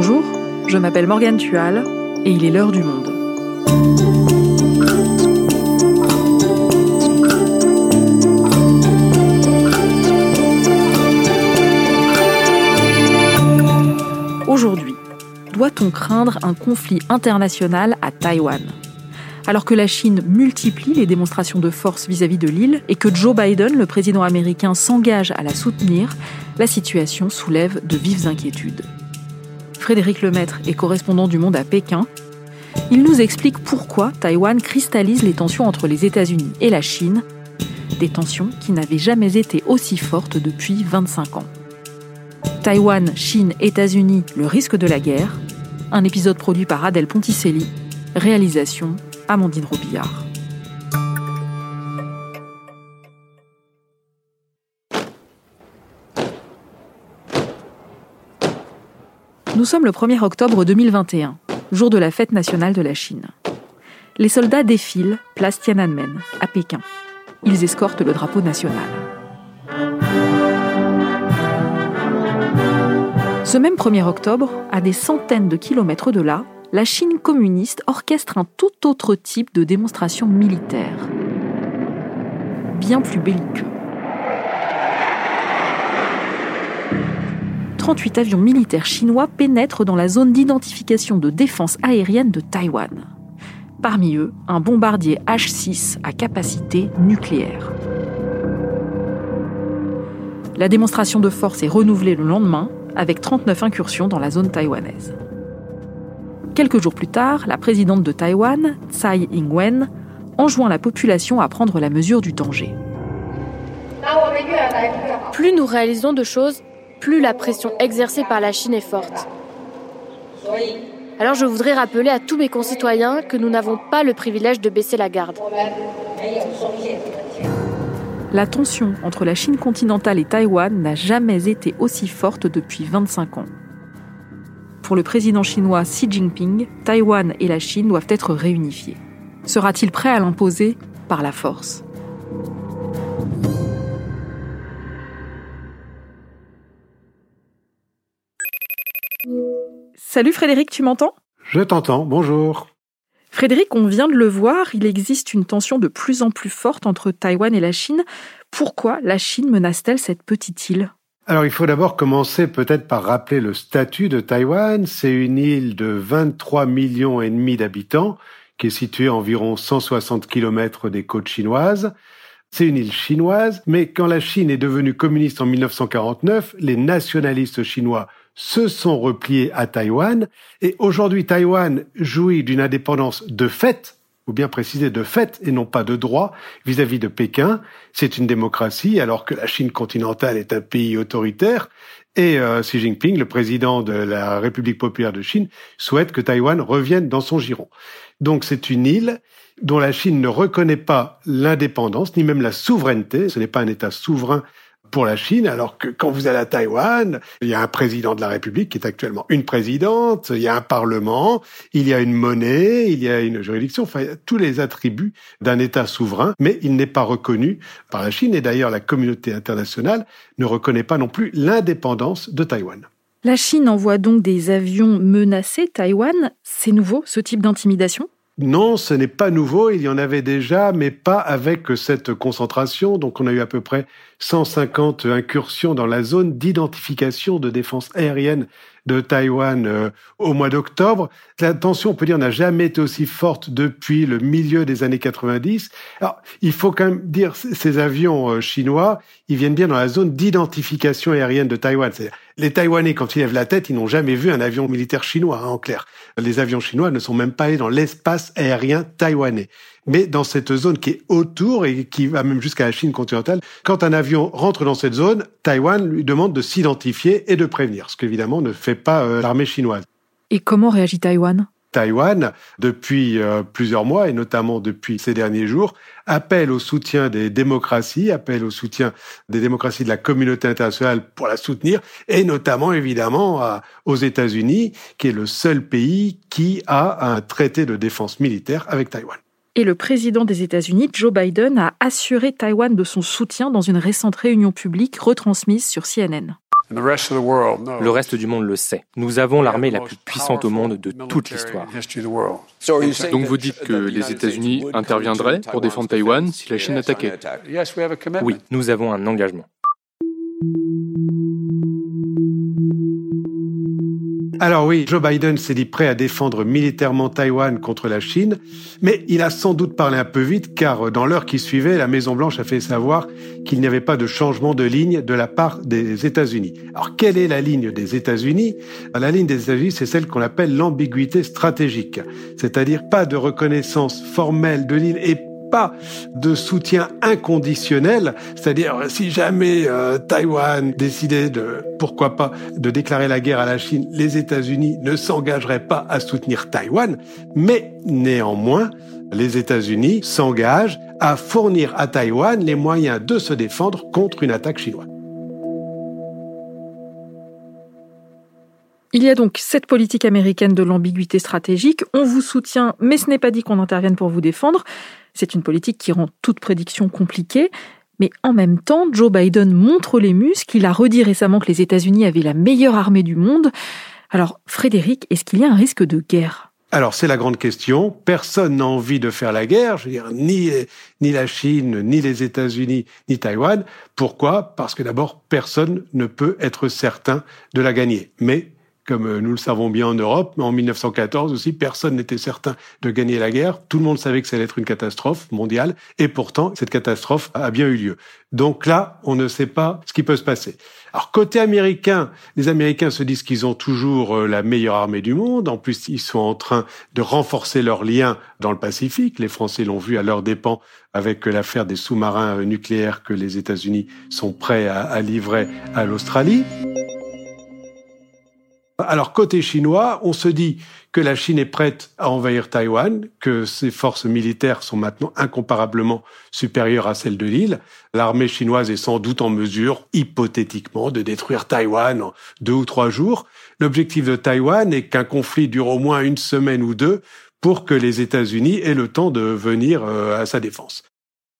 Bonjour, je m'appelle Morgane Tual et il est l'heure du monde. Aujourd'hui, doit-on craindre un conflit international à Taïwan? Alors que la Chine multiplie les démonstrations de force vis-à-vis de l'île et que Joe Biden, le président américain, s'engage à la soutenir, la situation soulève de vives inquiétudes. Frédéric Lemaître est correspondant du Monde à Pékin. Il nous explique pourquoi Taïwan cristallise les tensions entre les États-Unis et la Chine, des tensions qui n'avaient jamais été aussi fortes depuis 25 ans. Taïwan, Chine, États-Unis, le risque de la guerre. Un épisode produit par Adèle Ponticelli. Réalisation Amandine Robillard. Nous sommes le 1er octobre 2021, jour de la fête nationale de la Chine. Les soldats défilent place Tiananmen, à Pékin. Ils escortent le drapeau national. Ce même 1er octobre, à des centaines de kilomètres de là, la Chine communiste orchestre un tout autre type de démonstration militaire, bien plus belliqueux. 38 avions militaires chinois pénètrent dans la zone d'identification de défense aérienne de Taïwan. Parmi eux, un bombardier H-6 à capacité nucléaire. La démonstration de force est renouvelée le lendemain avec 39 incursions dans la zone taïwanaise. Quelques jours plus tard, la présidente de Taïwan, Tsai Ing-wen, enjoint la population à prendre la mesure du danger. Plus nous réalisons de choses, plus la pression exercée par la Chine est forte. Alors je voudrais rappeler à tous mes concitoyens que nous n'avons pas le privilège de baisser la garde. La tension entre la Chine continentale et Taïwan n'a jamais été aussi forte depuis 25 ans pour le président chinois Xi Jinping, Taïwan et la Chine doivent être réunifiés. Sera-t-il prêt à l'imposer par la force? Salut Frédéric, tu m'entends? Je t'entends, bonjour. Frédéric, on vient de le voir, il existe une tension de plus en plus forte entre Taïwan et la Chine. Pourquoi la Chine menace-t-elle cette petite île? Alors il faut d'abord commencer peut-être par rappeler le statut de Taïwan. C'est une île de 23 millions et demi d'habitants qui est située à environ 160 kilomètres des côtes chinoises. C'est une île chinoise, mais quand la Chine est devenue communiste en 1949, les nationalistes chinois se sont repliés à Taïwan et aujourd'hui Taïwan jouit d'une indépendance de fait ou bien préciser de fait et non pas de droit vis-à-vis de Pékin. C'est une démocratie alors que la Chine continentale est un pays autoritaire et euh, Xi Jinping, le président de la République populaire de Chine, souhaite que Taïwan revienne dans son giron. Donc c'est une île dont la Chine ne reconnaît pas l'indépendance ni même la souveraineté. Ce n'est pas un État souverain pour la Chine, alors que quand vous allez à Taïwan, il y a un président de la République qui est actuellement une présidente, il y a un parlement, il y a une monnaie, il y a une juridiction, enfin, tous les attributs d'un État souverain, mais il n'est pas reconnu par la Chine, et d'ailleurs la communauté internationale ne reconnaît pas non plus l'indépendance de Taïwan. La Chine envoie donc des avions menacer Taïwan. C'est nouveau, ce type d'intimidation? Non, ce n'est pas nouveau, il y en avait déjà, mais pas avec cette concentration. Donc on a eu à peu près 150 incursions dans la zone d'identification de défense aérienne de Taïwan euh, au mois d'octobre. La tension, on peut dire, n'a jamais été aussi forte depuis le milieu des années 90. Alors, il faut quand même dire, ces avions euh, chinois, ils viennent bien dans la zone d'identification aérienne de Taïwan. Les Taïwanais, quand ils lèvent la tête, ils n'ont jamais vu un avion militaire chinois, hein, en clair. Les avions chinois ne sont même pas allés dans l'espace aérien taïwanais. Mais dans cette zone qui est autour et qui va même jusqu'à la Chine continentale, quand un avion rentre dans cette zone, Taïwan lui demande de s'identifier et de prévenir, ce qu'évidemment ne fait pas euh, l'armée chinoise. Et comment réagit Taïwan? Taïwan, depuis euh, plusieurs mois et notamment depuis ces derniers jours, appelle au soutien des démocraties, appelle au soutien des démocraties de la communauté internationale pour la soutenir, et notamment évidemment aux États-Unis, qui est le seul pays qui a un traité de défense militaire avec Taïwan. Et le président des États-Unis, Joe Biden, a assuré Taïwan de son soutien dans une récente réunion publique retransmise sur CNN. Le reste du monde le sait. Nous avons l'armée la plus puissante au monde de toute l'histoire. Donc vous dites que les États-Unis interviendraient pour défendre Taïwan si la Chine attaquait Oui, nous avons un engagement. Alors oui, Joe Biden s'est dit prêt à défendre militairement Taïwan contre la Chine, mais il a sans doute parlé un peu vite car dans l'heure qui suivait, la Maison-Blanche a fait savoir qu'il n'y avait pas de changement de ligne de la part des États-Unis. Alors quelle est la ligne des États-Unis? La ligne des États-Unis, c'est celle qu'on appelle l'ambiguïté stratégique, c'est-à-dire pas de reconnaissance formelle de l'île et pas de soutien inconditionnel, c'est-à-dire si jamais euh, Taïwan décidait de, pourquoi pas, de déclarer la guerre à la Chine, les États-Unis ne s'engageraient pas à soutenir Taïwan, mais néanmoins, les États-Unis s'engagent à fournir à Taïwan les moyens de se défendre contre une attaque chinoise. Il y a donc cette politique américaine de l'ambiguïté stratégique. On vous soutient, mais ce n'est pas dit qu'on intervienne pour vous défendre. C'est une politique qui rend toute prédiction compliquée. Mais en même temps, Joe Biden montre les muscles. Il a redit récemment que les États-Unis avaient la meilleure armée du monde. Alors, Frédéric, est-ce qu'il y a un risque de guerre? Alors c'est la grande question. Personne n'a envie de faire la guerre. Je veux dire, ni ni la Chine, ni les États-Unis, ni Taïwan. Pourquoi? Parce que d'abord, personne ne peut être certain de la gagner. Mais comme euh, nous le savons bien en Europe, mais en 1914 aussi, personne n'était certain de gagner la guerre. Tout le monde savait que ça allait être une catastrophe mondiale, et pourtant, cette catastrophe a bien eu lieu. Donc là, on ne sait pas ce qui peut se passer. Alors côté américain, les Américains se disent qu'ils ont toujours euh, la meilleure armée du monde. En plus, ils sont en train de renforcer leurs liens dans le Pacifique. Les Français l'ont vu à leur dépens avec l'affaire des sous-marins euh, nucléaires que les États-Unis sont prêts à livrer à l'Australie. Alors côté chinois, on se dit que la Chine est prête à envahir Taïwan, que ses forces militaires sont maintenant incomparablement supérieures à celles de l'île. L'armée chinoise est sans doute en mesure, hypothétiquement, de détruire Taïwan en deux ou trois jours. L'objectif de Taïwan est qu'un conflit dure au moins une semaine ou deux pour que les États-Unis aient le temps de venir euh, à sa défense.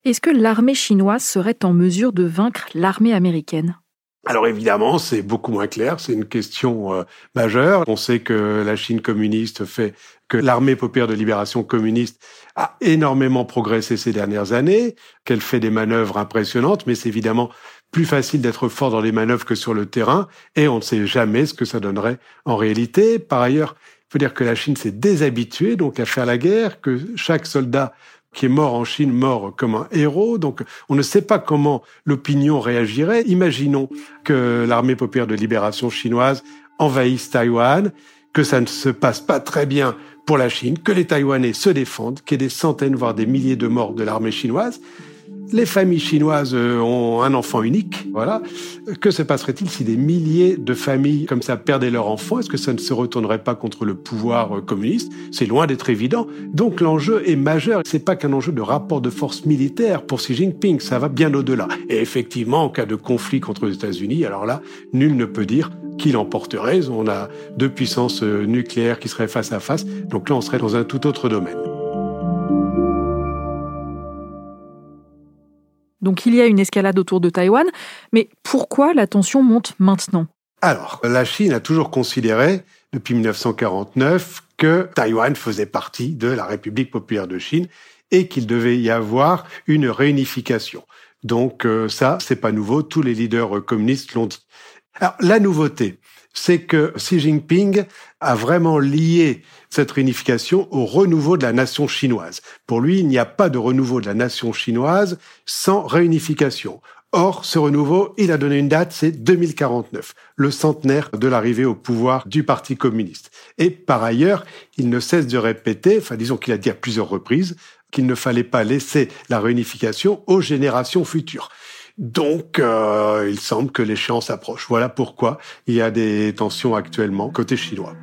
Est-ce que l'armée chinoise serait en mesure de vaincre l'armée américaine? Alors évidemment, c'est beaucoup moins clair, c'est une question euh, majeure. On sait que la Chine communiste fait que l'armée populaire de libération communiste a énormément progressé ces dernières années, qu'elle fait des manœuvres impressionnantes, mais c'est évidemment plus facile d'être fort dans les manœuvres que sur le terrain, et on ne sait jamais ce que ça donnerait en réalité. Par ailleurs, il faut dire que la Chine s'est déshabituée donc à faire la guerre, que chaque soldat qui est mort en Chine, mort comme un héros. Donc, on ne sait pas comment l'opinion réagirait. Imaginons que l'armée populaire de libération chinoise envahisse Taïwan, que ça ne se passe pas très bien pour la Chine, que les Taïwanais se défendent, qu'il y ait des centaines, voire des milliers de morts de l'armée chinoise. Les familles chinoises euh, ont un enfant unique, voilà. Que se passerait-il si des milliers de familles comme ça perdaient leur enfant? Est-ce que ça ne se retournerait pas contre le pouvoir euh, communiste? C'est loin d'être évident. Donc l'enjeu est majeur. C'est pas qu'un enjeu de rapport de force militaire pour Xi Jinping, ça va bien au-delà. Et effectivement, en cas de conflit contre les États-Unis, alors là, nul ne peut dire qui l'emporterait. On a deux puissances euh, nucléaires qui seraient face à face. Donc là, on serait dans un tout autre domaine. Donc il y a une escalade autour de Taïwan, mais pourquoi la tension monte maintenant? Alors, la Chine a toujours considéré, depuis 1949, que Taïwan faisait partie de la République populaire de Chine et qu'il devait y avoir une réunification. Donc euh, ça, c'est pas nouveau, tous les leaders communistes l'ont dit. Alors la nouveauté, c'est que Xi Jinping a vraiment lié cette réunification au renouveau de la nation chinoise. Pour lui, il n'y a pas de renouveau de la nation chinoise sans réunification. Or, ce renouveau, il a donné une date, c'est 2049, le centenaire de l'arrivée au pouvoir du Parti communiste. Et par ailleurs, il ne cesse de répéter, enfin disons qu'il a dit à plusieurs reprises, qu'il ne fallait pas laisser la réunification aux générations futures. Donc, euh, il semble que l'échéance approche. Voilà pourquoi il y a des tensions actuellement côté chinois.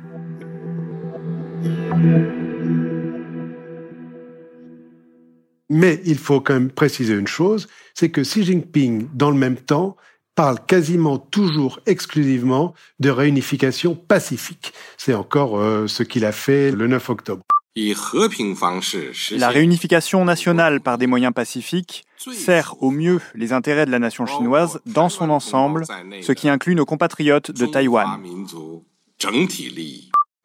Mais il faut quand même préciser une chose, c'est que Xi Jinping, dans le même temps, parle quasiment toujours exclusivement de réunification pacifique. C'est encore euh, ce qu'il a fait le 9 octobre. La réunification nationale par des moyens pacifiques sert au mieux les intérêts de la nation chinoise dans son ensemble, ce qui inclut nos compatriotes de Taïwan.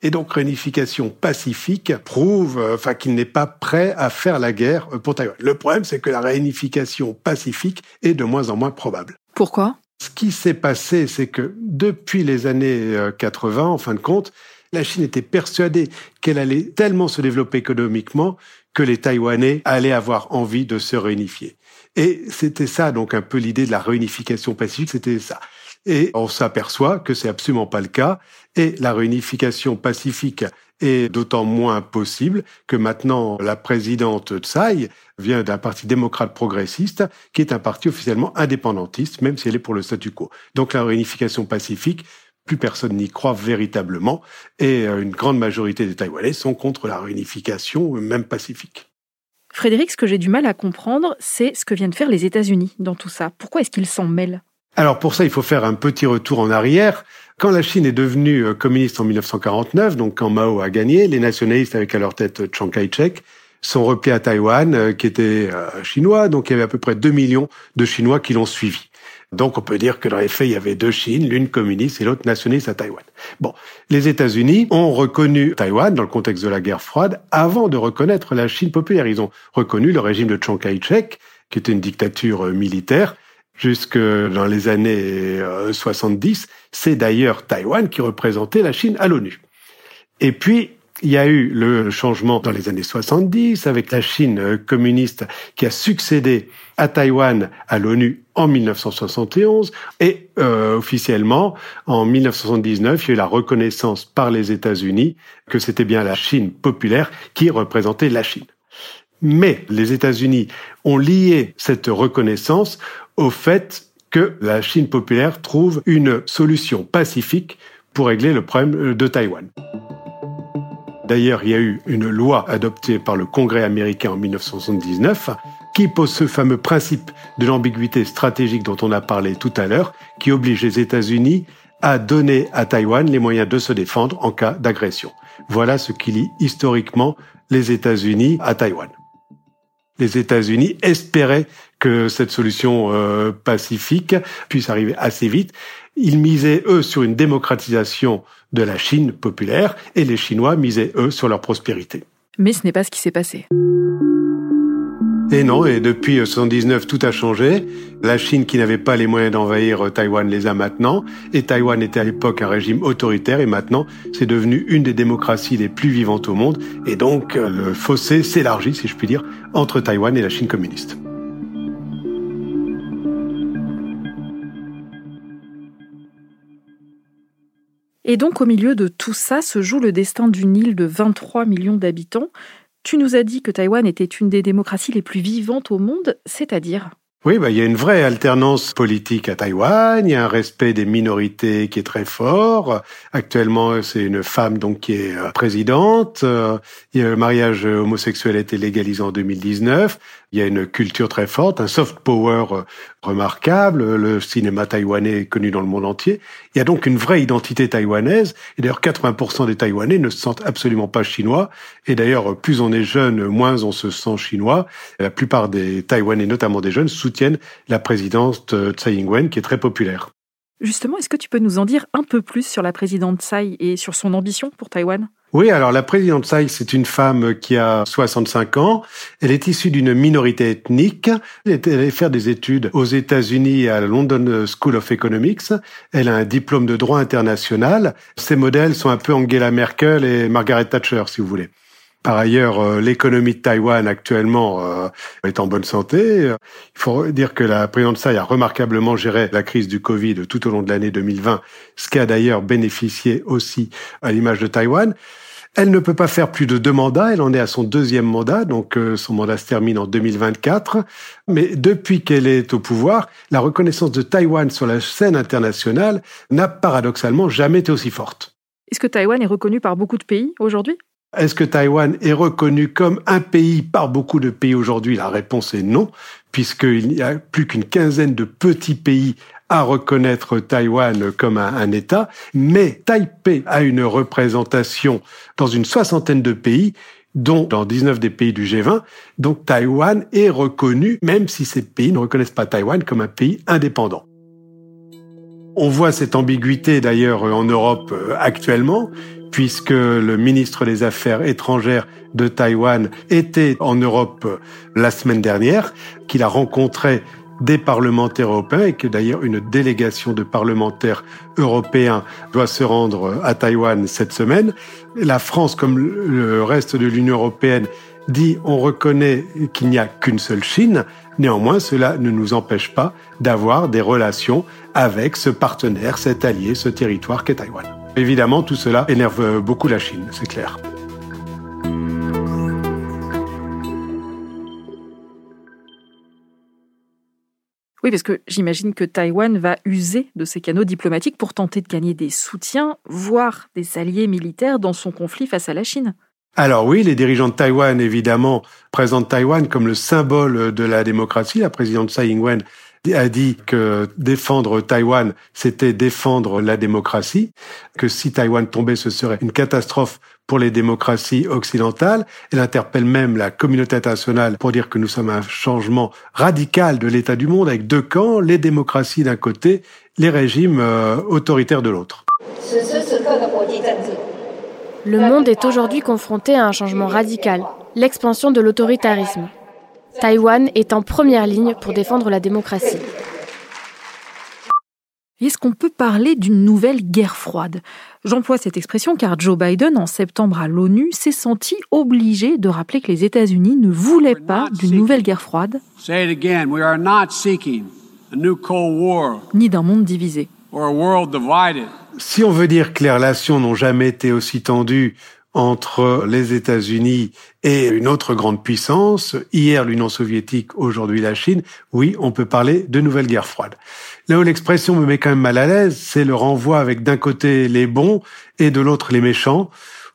Et donc réunification pacifique prouve euh, enfin qu'il n'est pas prêt à faire la guerre euh, pour Taïwan. Le problème c'est que la réunification pacifique est de moins en moins probable. Pourquoi? Ce qui s'est passé c'est que depuis les années 80 euh, en fin de compte, la Chine était persuadée qu'elle allait tellement se développer économiquement que les Taïwanais allaient avoir envie de se réunifier. Et c'était ça donc un peu l'idée de la réunification pacifique, c'était ça. Et on s'aperçoit que c'est absolument pas le cas. Et la réunification pacifique est d'autant moins possible que maintenant la présidente Tsai vient d'un parti démocrate progressiste qui est un parti officiellement indépendantiste, même si elle est pour le statu quo. Donc la réunification pacifique, plus personne n'y croit véritablement et euh, une grande majorité des Taïwanais sont contre la réunification, même pacifique. Frédéric, ce que j'ai du mal à comprendre, c'est ce que viennent faire les États-Unis dans tout ça. Pourquoi est-ce qu'ils s'en mêlent? Alors pour ça, il faut faire un petit retour en arrière. Quand la Chine est devenue euh, communiste en 1949, donc quand Mao a gagné, les nationalistes avec à leur tête Chiang Kai-shek sont repliés à Taïwan, euh, qui était euh, chinois, donc il y avait à peu près 2 millions de Chinois qui l'ont suivi. Donc on peut dire que dans les faits, il y avait deux Chines, l'une communiste et l'autre nationaliste à Taïwan. Bon, les États-Unis ont reconnu Taïwan dans le contexte de la guerre froide avant de reconnaître la Chine populaire. Ils ont reconnu le régime de Chiang Kai-shek, qui était une dictature militaire, jusque dans les années 70. Euh, C'est d'ailleurs Taïwan qui représentait la Chine à l'ONU. Et puis, il y a eu le changement dans les années 70 avec la Chine euh, communiste qui a succédé à Taïwan à l'ONU en 1971 et euh, officiellement en 1979 il y a eu la reconnaissance par les États-Unis que c'était bien la Chine populaire qui représentait la Chine. Mais les États-Unis ont lié cette reconnaissance au fait que la Chine populaire trouve une solution pacifique pour régler le problème de Taïwan. D'ailleurs, il y a eu une loi adoptée par le Congrès américain en 1979 qui pose ce fameux principe de l'ambiguïté stratégique dont on a parlé tout à l'heure, qui oblige les États-Unis à donner à Taïwan les moyens de se défendre en cas d'agression. Voilà ce qui lie historiquement les États-Unis à Taïwan les États-Unis espéraient que cette solution euh, pacifique puisse arriver assez vite. Ils misaient, eux, sur une démocratisation de la Chine populaire et les Chinois misaient, eux, sur leur prospérité. Mais ce n'est pas ce qui s'est passé. Et non, et depuis 1979, tout a changé. La Chine, qui n'avait pas les moyens d'envahir Taïwan, les a maintenant. Et Taïwan était à l'époque un régime autoritaire, et maintenant, c'est devenu une des démocraties les plus vivantes au monde. Et donc, le fossé s'élargit, si je puis dire, entre Taïwan et la Chine communiste. Et donc, au milieu de tout ça, se joue le destin d'une île de 23 millions d'habitants. Tu nous as dit que Taïwan était une des démocraties les plus vivantes au monde, c'est-à-dire? Oui, bah, il y a une vraie alternance politique à Taïwan. Il y a un respect des minorités qui est très fort. Actuellement, c'est une femme donc qui est euh, présidente. Euh, le mariage homosexuel a été légalisé en 2019. Il y a une culture très forte, un soft power euh, remarquable. Le cinéma taïwanais est connu dans le monde entier. Il y a donc une vraie identité taïwanaise. Et d'ailleurs, 80% des Taïwanais ne se sentent absolument pas chinois. Et d'ailleurs, plus on est jeune, moins on se sent chinois. La plupart des Taïwanais, notamment des jeunes, soutiennent la présidence de Tsai Ing-wen, qui est très populaire. Justement, est-ce que tu peux nous en dire un peu plus sur la présidente Tsai et sur son ambition pour Taïwan? Oui, alors la présidente Tsai, c'est une femme qui a 65 ans. Elle est issue d'une minorité ethnique. Elle est allée faire des études aux États-Unis à la London School of Economics. Elle a un diplôme de droit international. Ses modèles sont un peu Angela Merkel et Margaret Thatcher, si vous voulez. Par ailleurs, euh, l'économie de Taïwan actuellement euh, est en bonne santé. Il faut dire que la présidente Tsai a remarquablement géré la crise du Covid tout au long de l'année 2020, ce qui a d'ailleurs bénéficié aussi à l'image de Taïwan. Elle ne peut pas faire plus de deux mandats, elle en est à son deuxième mandat, donc euh, son mandat se termine en 2024. Mais depuis qu'elle est au pouvoir, la reconnaissance de Taïwan sur la scène internationale n'a paradoxalement jamais été aussi forte. Est-ce que Taïwan est reconnu par beaucoup de pays aujourd'hui? Est-ce que Taïwan est reconnu comme un pays par beaucoup de pays aujourd'hui? La réponse est non, puisqu'il n'y a plus qu'une quinzaine de petits pays à reconnaître Taïwan comme un, État, mais Taipei a une représentation dans une soixantaine de pays dont dans 19 des pays du G20. Donc Taïwan est reconnu, même si ces pays ne reconnaissent pas Taïwan comme un pays indépendant. On voit cette ambiguïté d'ailleurs en Europe euh, actuellement, puisque le ministre des Affaires étrangères de Taïwan était en Europe euh, la semaine dernière, qu'il a rencontré des parlementaires européens et que d'ailleurs une délégation de parlementaires européens doit se rendre à Taïwan cette semaine. La France, comme le reste de l'Union européenne, dit on reconnaît qu'il n'y a qu'une seule Chine. Néanmoins, cela ne nous empêche pas d'avoir des relations avec ce partenaire, cet allié, ce territoire qu'est Taïwan. Évidemment, tout cela énerve beaucoup la Chine, c'est clair. Oui, parce que j'imagine que Taïwan va user de ses canaux diplomatiques pour tenter de gagner des soutiens, voire des alliés militaires dans son conflit face à la Chine. Alors oui, les dirigeants de Taïwan, évidemment, présentent Taïwan comme le symbole de la démocratie. La présidente Tsai Ing-wen a dit que défendre Taïwan, c'était défendre la démocratie, que si Taïwan tombait, ce serait une catastrophe pour les démocraties occidentales. Elle interpelle même la communauté internationale pour dire que nous sommes un changement radical de l'état du monde avec deux camps, les démocraties d'un côté, les régimes euh, autoritaires de l'autre. Le monde est aujourd'hui confronté à un changement radical, l'expansion de l'autoritarisme. Taïwan est en première ligne pour défendre la démocratie. Est-ce qu'on peut parler d'une nouvelle guerre froide? J'emploie cette expression car Joe Biden, en septembre à l'ONU, s'est senti obligé de rappeler que les États-Unis ne voulaient pas d'une nouvelle guerre froide, ni d'un monde divisé. Si on veut dire que les relations n'ont jamais été aussi tendues entre les États-Unis et une autre grande puissance, hier l'Union soviétique, aujourd'hui la Chine, oui, on peut parler de nouvelle guerre froide. Là où l'expression me met quand même mal à l'aise, c'est le renvoi avec d'un côté les bons et de l'autre les méchants.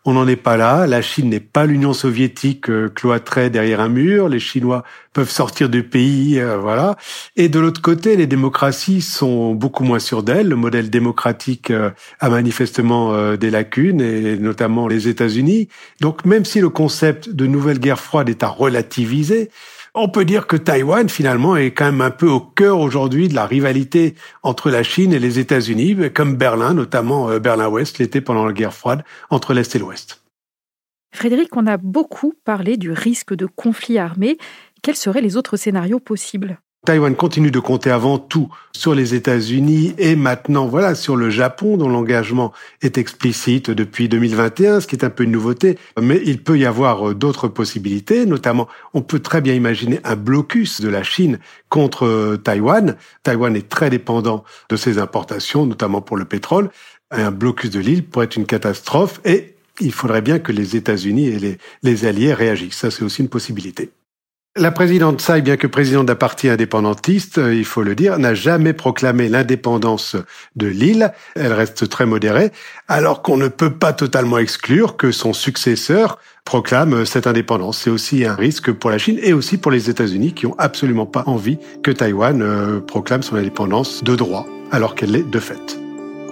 On n'en est pas là. La Chine n'est pas l'Union soviétique euh, cloîtrée derrière un mur. Les Chinois peuvent sortir du pays, euh, voilà. Et de l'autre côté, les démocraties sont beaucoup moins sûres d'elles. Le modèle démocratique euh, a manifestement des lacunes, et notamment les États-Unis. Donc, même si le concept de nouvelle guerre froide est à relativiser, on peut dire que Taïwan, finalement, est quand même un peu au cœur aujourd'hui de la rivalité entre la Chine et les États-Unis, comme Berlin, notamment euh, Berlin-Ouest, l'était pendant la guerre froide entre l'Est et l'Ouest. Frédéric, on a beaucoup parlé du risque de conflit armé. Quels seraient les autres scénarios possibles? Taïwan continue de compter avant tout sur les États-Unis et maintenant, voilà, sur le Japon, dont l'engagement est explicite depuis 2021, ce qui est un peu une nouveauté. Mais il peut y avoir euh, d'autres possibilités, notamment, on peut très bien imaginer un blocus de la Chine contre euh, Taïwan. Taïwan est très dépendant de ses importations, notamment pour le pétrole. Un blocus de l'île pourrait être une catastrophe et il faudrait bien que les États-Unis et les, les alliés réagissent. Ça, c'est aussi une possibilité. La présidente Tsai, bien que présidente d'un parti indépendantiste, euh, il faut le dire, n'a jamais proclamé l'indépendance de l'île. Elle reste très modérée, alors qu'on ne peut pas totalement exclure que son successeur proclame euh, cette indépendance. C'est aussi un risque pour la Chine et aussi pour les États-Unis qui ont absolument pas envie que Taïwan euh, proclame son indépendance de droit, alors qu'elle l'est de fait.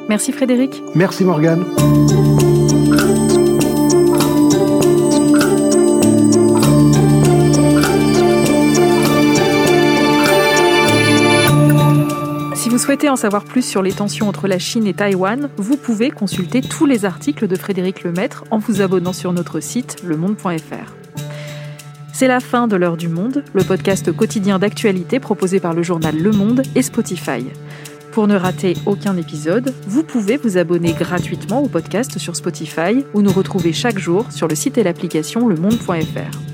Merci Frédéric. Merci Morgane. Souhaitez en savoir plus sur les tensions entre la Chine et Taïwan, vous pouvez consulter tous les articles de Frédéric Lemaître en vous abonnant sur notre site lemonde.fr. C'est la fin de l'heure du monde, le podcast quotidien d'actualité proposé par le journal Le Monde et Spotify. Pour ne rater aucun épisode, vous pouvez vous abonner gratuitement au podcast sur Spotify ou nous retrouver chaque jour sur le site et l'application lemonde.fr.